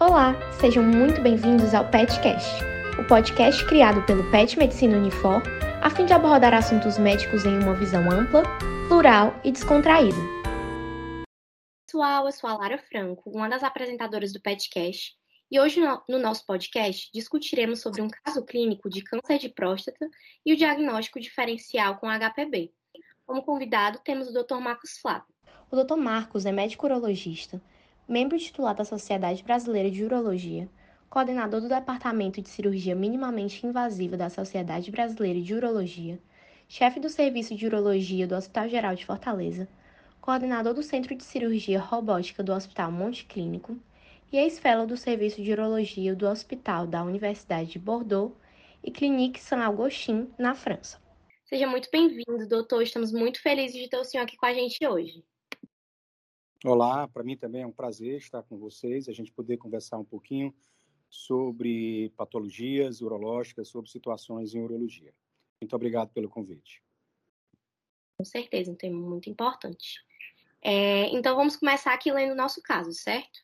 Olá, sejam muito bem-vindos ao PetCast, o podcast criado pelo Pet Medicina Unifor a fim de abordar assuntos médicos em uma visão ampla, plural e descontraída. Pessoal, eu sou a Lara Franco, uma das apresentadoras do PetCast, e hoje no nosso podcast discutiremos sobre um caso clínico de câncer de próstata e o diagnóstico diferencial com HPB. Como convidado, temos o Dr. Marcos Flávio. O Dr. Marcos é médico urologista, membro titular da Sociedade Brasileira de Urologia, coordenador do Departamento de Cirurgia Minimamente Invasiva da Sociedade Brasileira de Urologia, chefe do Serviço de Urologia do Hospital Geral de Fortaleza, coordenador do Centro de Cirurgia Robótica do Hospital Monte Clínico e ex-fellow do Serviço de Urologia do Hospital da Universidade de Bordeaux e Clinique Saint-Augustin, na França. Seja muito bem-vindo, doutor. Estamos muito felizes de ter o senhor aqui com a gente hoje. Olá, para mim também é um prazer estar com vocês, a gente poder conversar um pouquinho sobre patologias urológicas, sobre situações em urologia. Muito obrigado pelo convite. Com certeza, um tema muito importante. É, então, vamos começar aqui lendo o nosso caso, certo?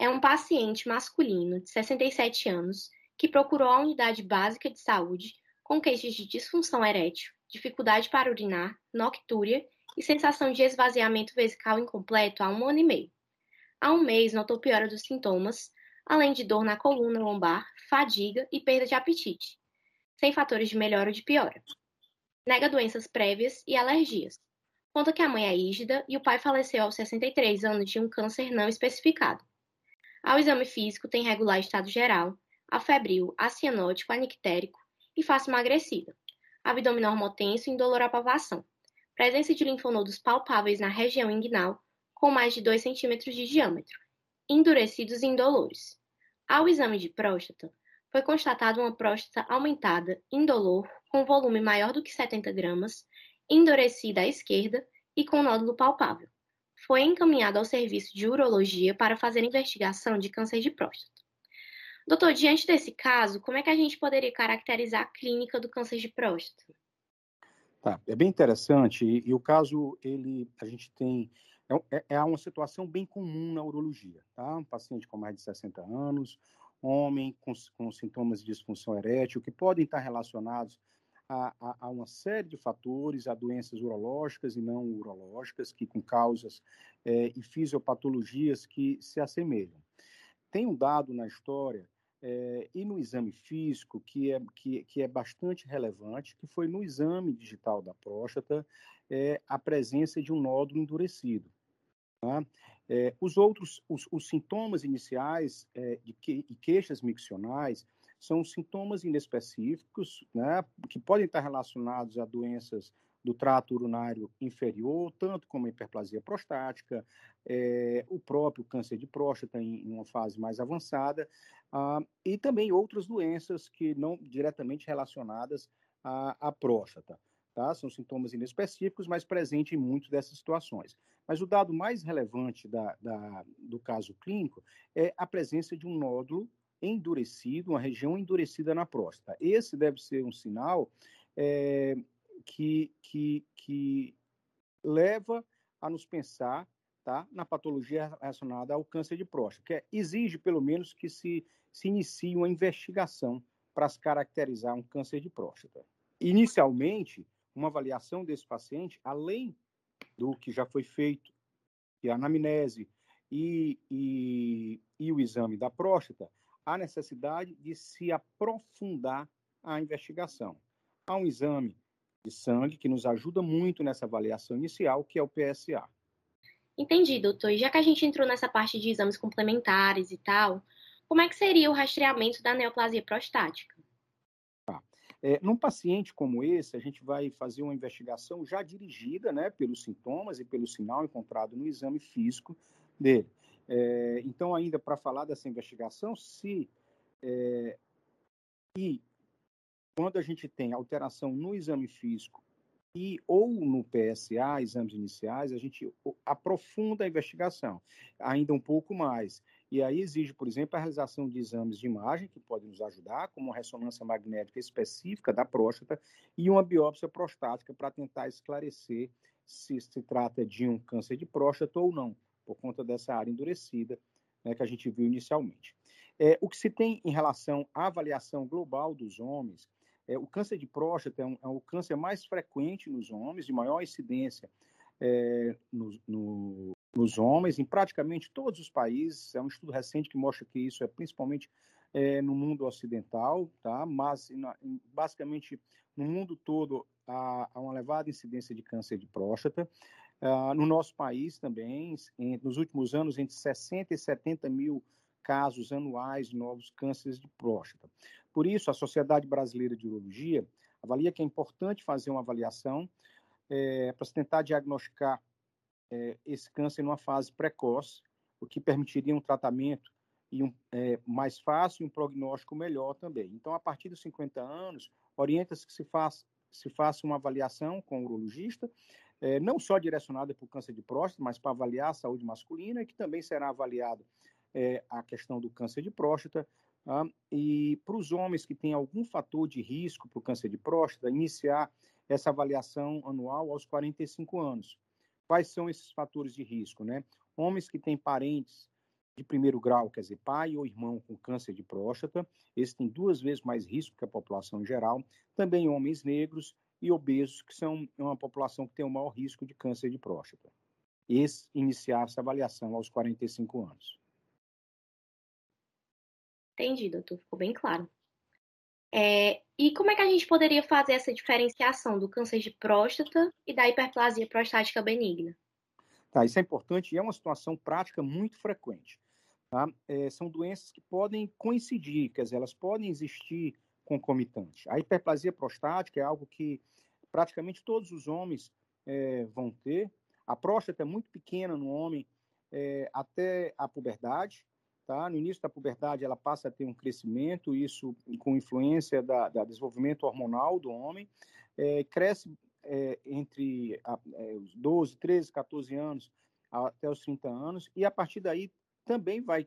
É um paciente masculino de 67 anos que procurou a unidade básica de saúde com queixas de disfunção erétil, dificuldade para urinar, noctúria e sensação de esvaziamento vesical incompleto há um ano e meio. Há um mês notou piora dos sintomas, além de dor na coluna lombar, fadiga e perda de apetite, sem fatores de melhora ou de piora. Nega doenças prévias e alergias. Conta que a mãe é ígida e o pai faleceu aos 63 anos de um câncer não especificado. Ao exame físico, tem regular estado geral, afebril, acianótico, anictérico, e face emagrecida, abdômen normotenso e indolor à pavação, presença de linfonodos palpáveis na região inguinal com mais de 2 cm de diâmetro, endurecidos e indolores. Ao exame de próstata, foi constatada uma próstata aumentada, indolor, com volume maior do que 70 gramas, endurecida à esquerda e com nódulo palpável. Foi encaminhado ao serviço de urologia para fazer investigação de câncer de próstata. Doutor, diante desse caso, como é que a gente poderia caracterizar a clínica do câncer de próstata? Tá, é bem interessante e, e o caso ele a gente tem é, é, é, uma situação bem comum na urologia, tá? Um paciente com mais de 60 anos, homem com, com sintomas de disfunção erétil que podem estar relacionados a, a, a, uma série de fatores, a doenças urológicas e não urológicas, que com causas é, e fisiopatologias que se assemelham. Tem um dado na história é, e no exame físico, que é, que, que é bastante relevante, que foi no exame digital da próstata, é, a presença de um nódulo endurecido. Tá? É, os outros, os, os sintomas iniciais de que, e queixas miccionais são sintomas inespecíficos, né, que podem estar relacionados a doenças do trato urinário inferior, tanto como a hiperplasia prostática, é, o próprio câncer de próstata em, em uma fase mais avançada, ah, e também outras doenças que não diretamente relacionadas à, à próstata. Tá? São sintomas inespecíficos, mas presentes em muitas dessas situações. Mas o dado mais relevante da, da, do caso clínico é a presença de um nódulo endurecido, uma região endurecida na próstata. Esse deve ser um sinal é, que, que, que leva a nos pensar tá, na patologia relacionada ao câncer de próstata, que é, exige, pelo menos, que se, se inicie uma investigação para se caracterizar um câncer de próstata. Inicialmente, uma avaliação desse paciente, além do que já foi feito, que é a anamnese e, e, e o exame da próstata, há necessidade de se aprofundar a investigação. Há um exame de sangue, que nos ajuda muito nessa avaliação inicial, que é o PSA. Entendi, doutor. E já que a gente entrou nessa parte de exames complementares e tal, como é que seria o rastreamento da neoplasia prostática? Tá. É, num paciente como esse, a gente vai fazer uma investigação já dirigida né, pelos sintomas e pelo sinal encontrado no exame físico dele. É, então, ainda para falar dessa investigação, se é, e quando a gente tem alteração no exame físico e ou no PSA, exames iniciais, a gente aprofunda a investigação ainda um pouco mais E aí exige, por exemplo, a realização de exames de imagem, que podem nos ajudar, como uma ressonância magnética específica da próstata e uma biópsia prostática para tentar esclarecer se se trata de um câncer de próstata ou não, por conta dessa área endurecida né, que a gente viu inicialmente. É, o que se tem em relação à avaliação global dos homens, é, o câncer de próstata é, um, é, o câncer mais frequente nos homens, de maior incidência é, no, no, nos homens, em praticamente todos os países. É um estudo recente que mostra que isso é principalmente é, no mundo ocidental, tá? mas na, basicamente no mundo todo há, há, uma elevada incidência de câncer de próstata. Uh, no nosso país também, em, nos últimos anos, entre 60 e 70 mil casos anuais de novos cânceres de próstata. Por isso, a Sociedade Brasileira de Urologia avalia que é importante fazer uma avaliação é, para se tentar diagnosticar é, esse câncer numa fase precoce, o que permitiria um tratamento e um, é, mais fácil e um prognóstico melhor também. Então, a partir dos 50 anos, orienta-se que se faça, se faça uma avaliação com o urologista, não só direcionada para o câncer de próstata, mas para avaliar a saúde masculina, que também será avaliado é, a questão do câncer de próstata. Tá? E para os homens que têm algum fator de risco para o câncer de próstata, iniciar essa avaliação anual aos 45 anos. Quais são esses fatores de risco? Né? Homens que têm parentes de primeiro grau, quer dizer, pai ou irmão com câncer de próstata, esse tem duas vezes mais risco que a população em geral. Também homens negros e obesos, que são uma população que tem o maior risco de câncer de próstata. Esse iniciar essa avaliação aos 45 anos. Entendi, doutor, ficou bem claro. É, e como é que a gente poderia fazer essa diferenciação do câncer de próstata e da hiperplasia prostática benigna? Tá, isso é importante e é uma situação prática muito frequente. Tá? É, são doenças que podem coincidir, quer dizer, elas podem existir concomitante. A hiperplasia prostática é algo que praticamente todos os homens é, vão ter. A próstata é muito pequena no homem é, até a puberdade, Tá? No início da puberdade, ela passa a ter um crescimento, isso com influência da, da desenvolvimento hormonal do homem, é, cresce é, entre a, é, os 12, 13, 14 anos até os 30 anos, e a partir daí também vai,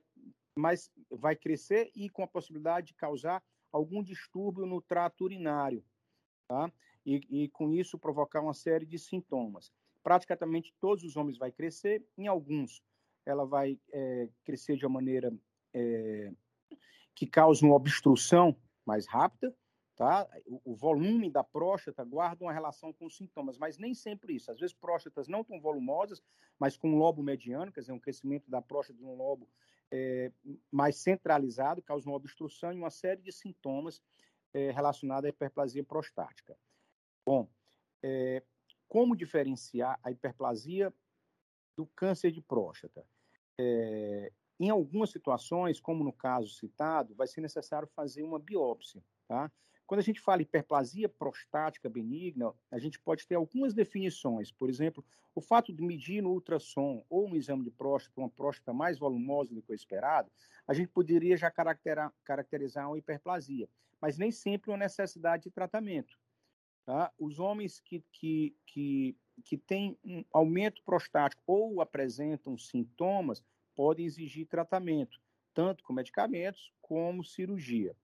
mas vai crescer e com a possibilidade de causar algum distúrbio no trato urinário, tá? E, e, com isso provocar uma série de sintomas. Praticamente todos os homens vai crescer, em alguns ela vai é, crescer de uma maneira é, que cause uma obstrução mais rápida, tá? O, o, volume da próstata guarda uma relação com os sintomas, mas nem sempre isso. Às vezes próstatas não tão volumosas, mas com um lobo mediano, quer dizer, um crescimento da próstata de um lobo é, mais centralizado, causa uma obstrução e uma série de sintomas é, relacionados à hiperplasia prostática. Bom, é, como diferenciar a hiperplasia do câncer de próstata. É, em algumas situações, como no caso citado, vai ser necessário fazer uma biópsia. Tá? Quando a gente fala hiperplasia prostática benigna, a gente pode ter algumas definições. Por exemplo, o fato de medir no ultrassom ou no exame de próstata uma próstata mais volumosa do que o esperado, a gente poderia já caracterizar, uma hiperplasia, mas nem sempre uma necessidade de tratamento. Tá? Os homens que, que, que que têm um aumento prostático ou apresentam sintomas podem exigir tratamento, tanto com medicamentos como cirurgia.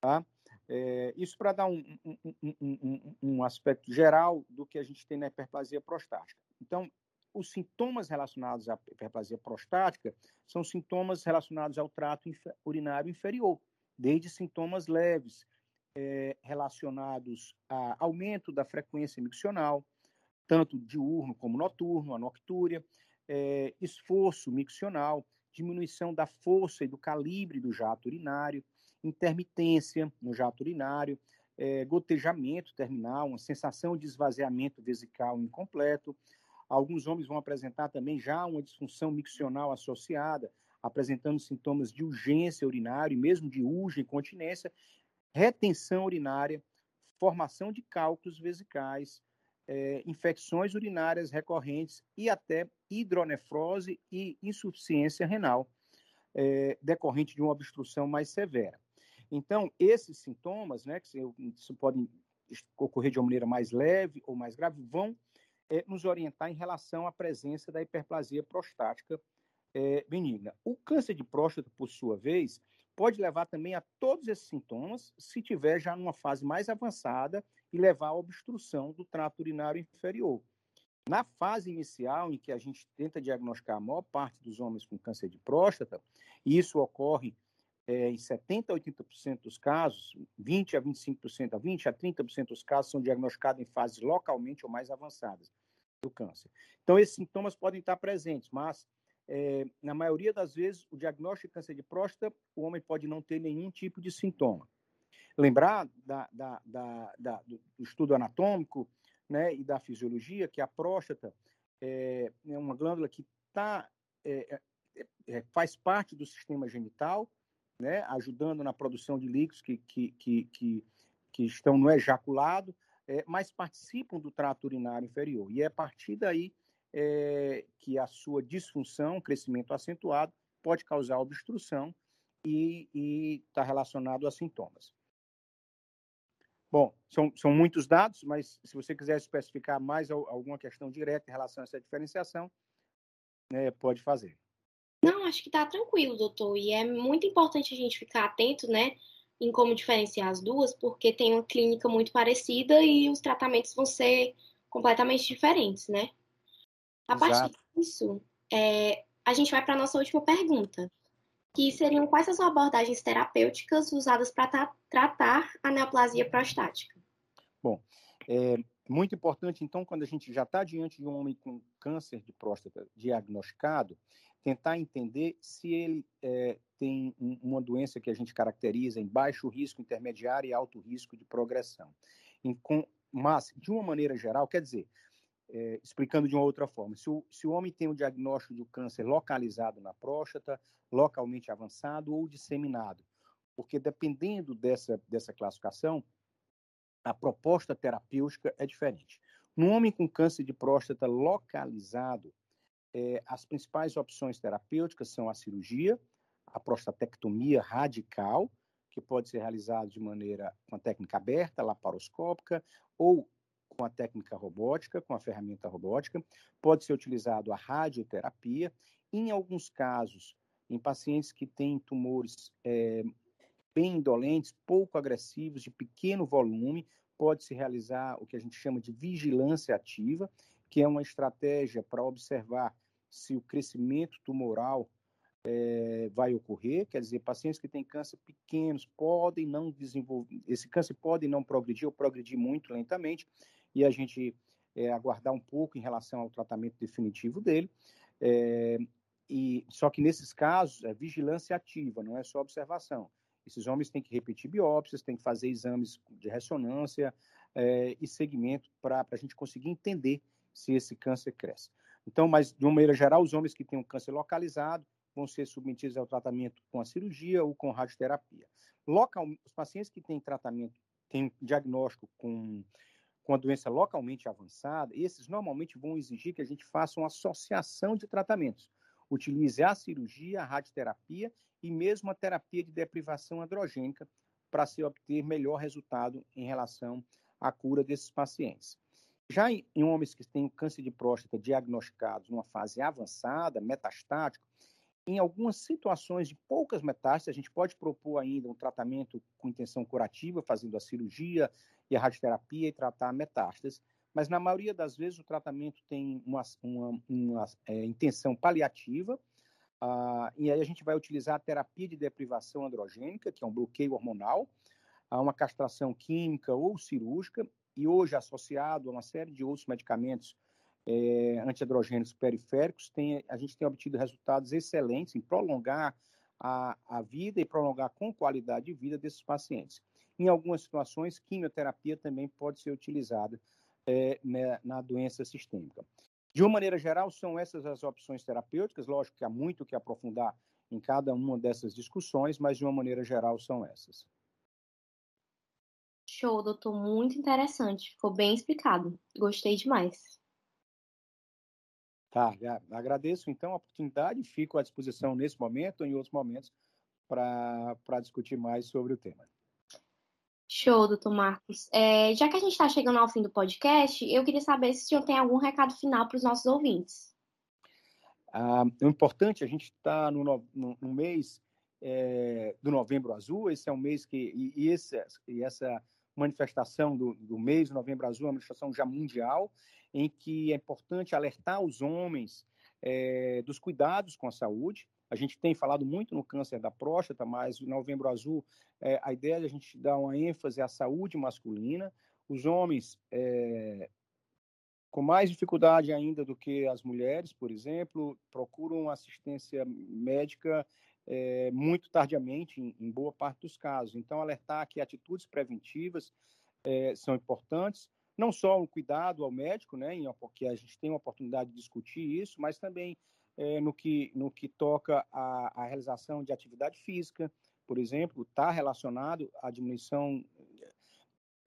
Tá? É, isso para dar um, um, um, um, aspecto geral do que a gente tem na hiperplasia prostática. Então, os sintomas relacionados à hiperplasia prostática são sintomas relacionados ao trato urinário inferior, desde sintomas leves, é, relacionados a aumento da frequência miccional, tanto diurno como noturno, a noctúria, é, esforço miccional, diminuição da força e do calibre do jato urinário, intermitência no jato urinário, é, gotejamento terminal, uma sensação de esvaziamento vesical incompleto. Alguns homens vão apresentar também já uma disfunção miccional associada, apresentando sintomas de urgência urinária e mesmo de urgência e incontinência, retenção urinária, formação de cálculos vesicais, é, infecções urinárias recorrentes e até hidronefrose e insuficiência renal é, decorrente de uma obstrução mais severa. Então, esses sintomas, né, que isso podem ocorrer de uma maneira mais leve ou mais grave, vão é, nos orientar em relação à presença da hiperplasia prostática é, benigna. O câncer de próstata, por sua vez, pode levar também a todos esses sintomas se tiver já numa fase mais avançada e levar à obstrução do trato urinário inferior. Na fase inicial, em que a gente tenta diagnosticar a maior parte dos homens com câncer de próstata, e isso ocorre é, em 70% a 80% dos casos, 20% a 25%, a 20% a 30% dos casos são diagnosticados em fases localmente ou mais avançadas do câncer. Então, esses sintomas podem estar presentes, mas é, na maioria das vezes, o diagnóstico de câncer de próstata, o homem pode não ter nenhum tipo de sintoma. Lembrar da, da, da, do estudo anatômico né, e da fisiologia que a próstata é, é uma glândula que tá, é, faz parte do sistema genital, né, ajudando na produção de líquidos que, que, que, que, que estão no ejaculado, mas participam do trato urinário inferior. E é a partir daí é, que a sua disfunção, crescimento acentuado, pode causar obstrução e está relacionado a sintomas. Bom, são, são muitos dados, mas se você quiser especificar mais alguma questão direta em relação a essa diferenciação, né, pode fazer. Não, acho que está tranquilo, doutor. E é muito importante a gente ficar atento, né, em como diferenciar as duas, porque tem uma clínica muito parecida e os tratamentos vão ser completamente diferentes, né? A Exato. partir disso, é, a gente vai para a nossa última pergunta, que seriam quais as abordagens terapêuticas usadas para tra tratar a neoplasia prostática? Bom, é muito importante, então, quando a gente já está diante de um homem com câncer de próstata diagnosticado, tentar entender se ele é, tem uma doença que a gente caracteriza em baixo risco, intermediário e alto risco de progressão. Em, com, mas, de uma maneira geral, quer dizer, é, explicando de uma outra forma, se o, se o homem tem o diagnóstico de câncer localizado na próstata, localmente avançado ou disseminado, porque dependendo dessa, dessa classificação, a proposta terapêutica é diferente. No homem com câncer de próstata localizado, é, as principais opções terapêuticas são a cirurgia, a prostatectomia radical, que pode ser realizada de maneira com a técnica aberta, laparoscópica, ou com a técnica robótica, com a ferramenta robótica, pode ser utilizado a radioterapia. Em alguns casos, em pacientes que têm tumores é, bem indolentes, pouco agressivos, de pequeno volume, pode-se realizar o que a gente chama de vigilância ativa, que é uma estratégia para observar se o crescimento tumoral é, vai ocorrer, quer dizer, pacientes que têm câncer pequenos podem não desenvolver, esse câncer pode não progredir ou progredir muito lentamente, e a gente é, aguardar um pouco em relação ao tratamento definitivo dele. É, e só que nesses casos é vigilância ativa, não é só observação. Esses homens têm que repetir biópsias, têm que fazer exames de ressonância é, e segmento para a gente conseguir entender se esse câncer cresce. Então, mas de uma maneira geral, os homens que têm um câncer localizado vão ser submetidos ao tratamento com a cirurgia ou com radioterapia. Local, os pacientes que têm tratamento, têm diagnóstico com com a doença localmente avançada, esses normalmente vão exigir que a gente faça uma associação de tratamentos. Utilize a cirurgia, a radioterapia e mesmo a terapia de deprivação androgênica para se obter melhor resultado em relação à cura desses pacientes. Já em, em homens que têm câncer de próstata diagnosticados numa fase avançada, metastático, em algumas situações de poucas metástases, a gente pode propor ainda um tratamento com intenção curativa, fazendo a cirurgia e a radioterapia e tratar a metástase, mas na maioria das vezes o tratamento tem uma, uma, uma é, intenção paliativa, ah, e aí a gente vai utilizar a terapia de deprivação androgênica, que é um bloqueio hormonal, a uma castração química ou cirúrgica, e hoje associado a uma série de outros medicamentos é, antiandrogênicos periféricos, tem, a gente tem obtido resultados excelentes em prolongar a, a vida e prolongar com qualidade de vida desses pacientes. Em algumas situações, quimioterapia também pode ser utilizada é, né, na doença sistêmica. De uma maneira geral, são essas as opções terapêuticas. Lógico que há muito que aprofundar em cada uma dessas discussões, mas de uma maneira geral são essas. Show, doutor, muito interessante. Ficou bem explicado. Gostei demais. Tá, agradeço então a oportunidade, fico à disposição nesse momento ou em outros momentos para discutir mais sobre o tema. Show, doutor Marcos. É, já que a gente está chegando ao fim do podcast, eu queria saber se o senhor tem algum recado final para os nossos ouvintes. Ah, o importante, a gente está no, no, no, mês é, do Novembro Azul, esse é um mês que, e, e, esse, e essa manifestação do, do mês do Novembro Azul é uma manifestação já mundial, em que é importante alertar os homens é, dos cuidados com a saúde. A gente tem falado muito no câncer da próstata, mas no Novembro Azul, é, a ideia é a gente dar uma ênfase à saúde masculina. Os homens é, com mais dificuldade ainda do que as mulheres, por exemplo, procuram assistência médica muito tardiamente, em, em, boa parte dos casos. Então, alertar que atitudes preventivas são importantes, não só o cuidado ao médico, né, porque a gente tem uma oportunidade de discutir isso, mas também é, no, que, no que toca à, realização de atividade física, por exemplo, está relacionado à diminuição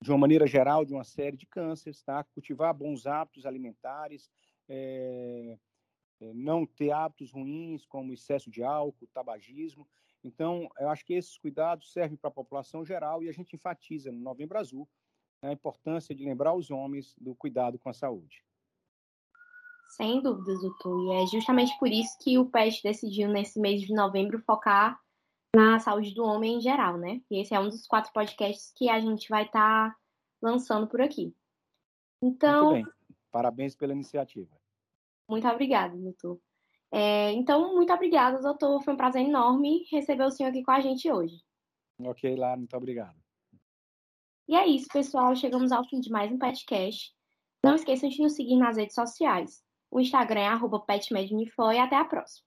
de uma maneira geral, de uma série de cânceres, tá? Cultivar bons hábitos alimentares, é, não ter hábitos ruins, como excesso de álcool, tabagismo. Então, eu acho que esses cuidados servem para a população geral e a gente enfatiza no Novembro Azul a importância de lembrar os homens do cuidado com a saúde. Sem dúvidas, doutor. E é justamente por isso que o PET decidiu, nesse mês de novembro, focar na saúde do homem em geral, né? E esse é um dos quatro podcasts que a gente vai estar tá lançando por aqui. Então. Muito bem. Parabéns pela iniciativa. Muito obrigada, doutor. É, então, muito obrigada, doutor. Foi um prazer enorme receber o senhor aqui com a gente hoje. Ok, lá, muito obrigado. E é isso, pessoal. Chegamos ao fim de mais um podcast. Não esqueçam de nos seguir nas redes sociais. O Instagram é arroba e até a próxima.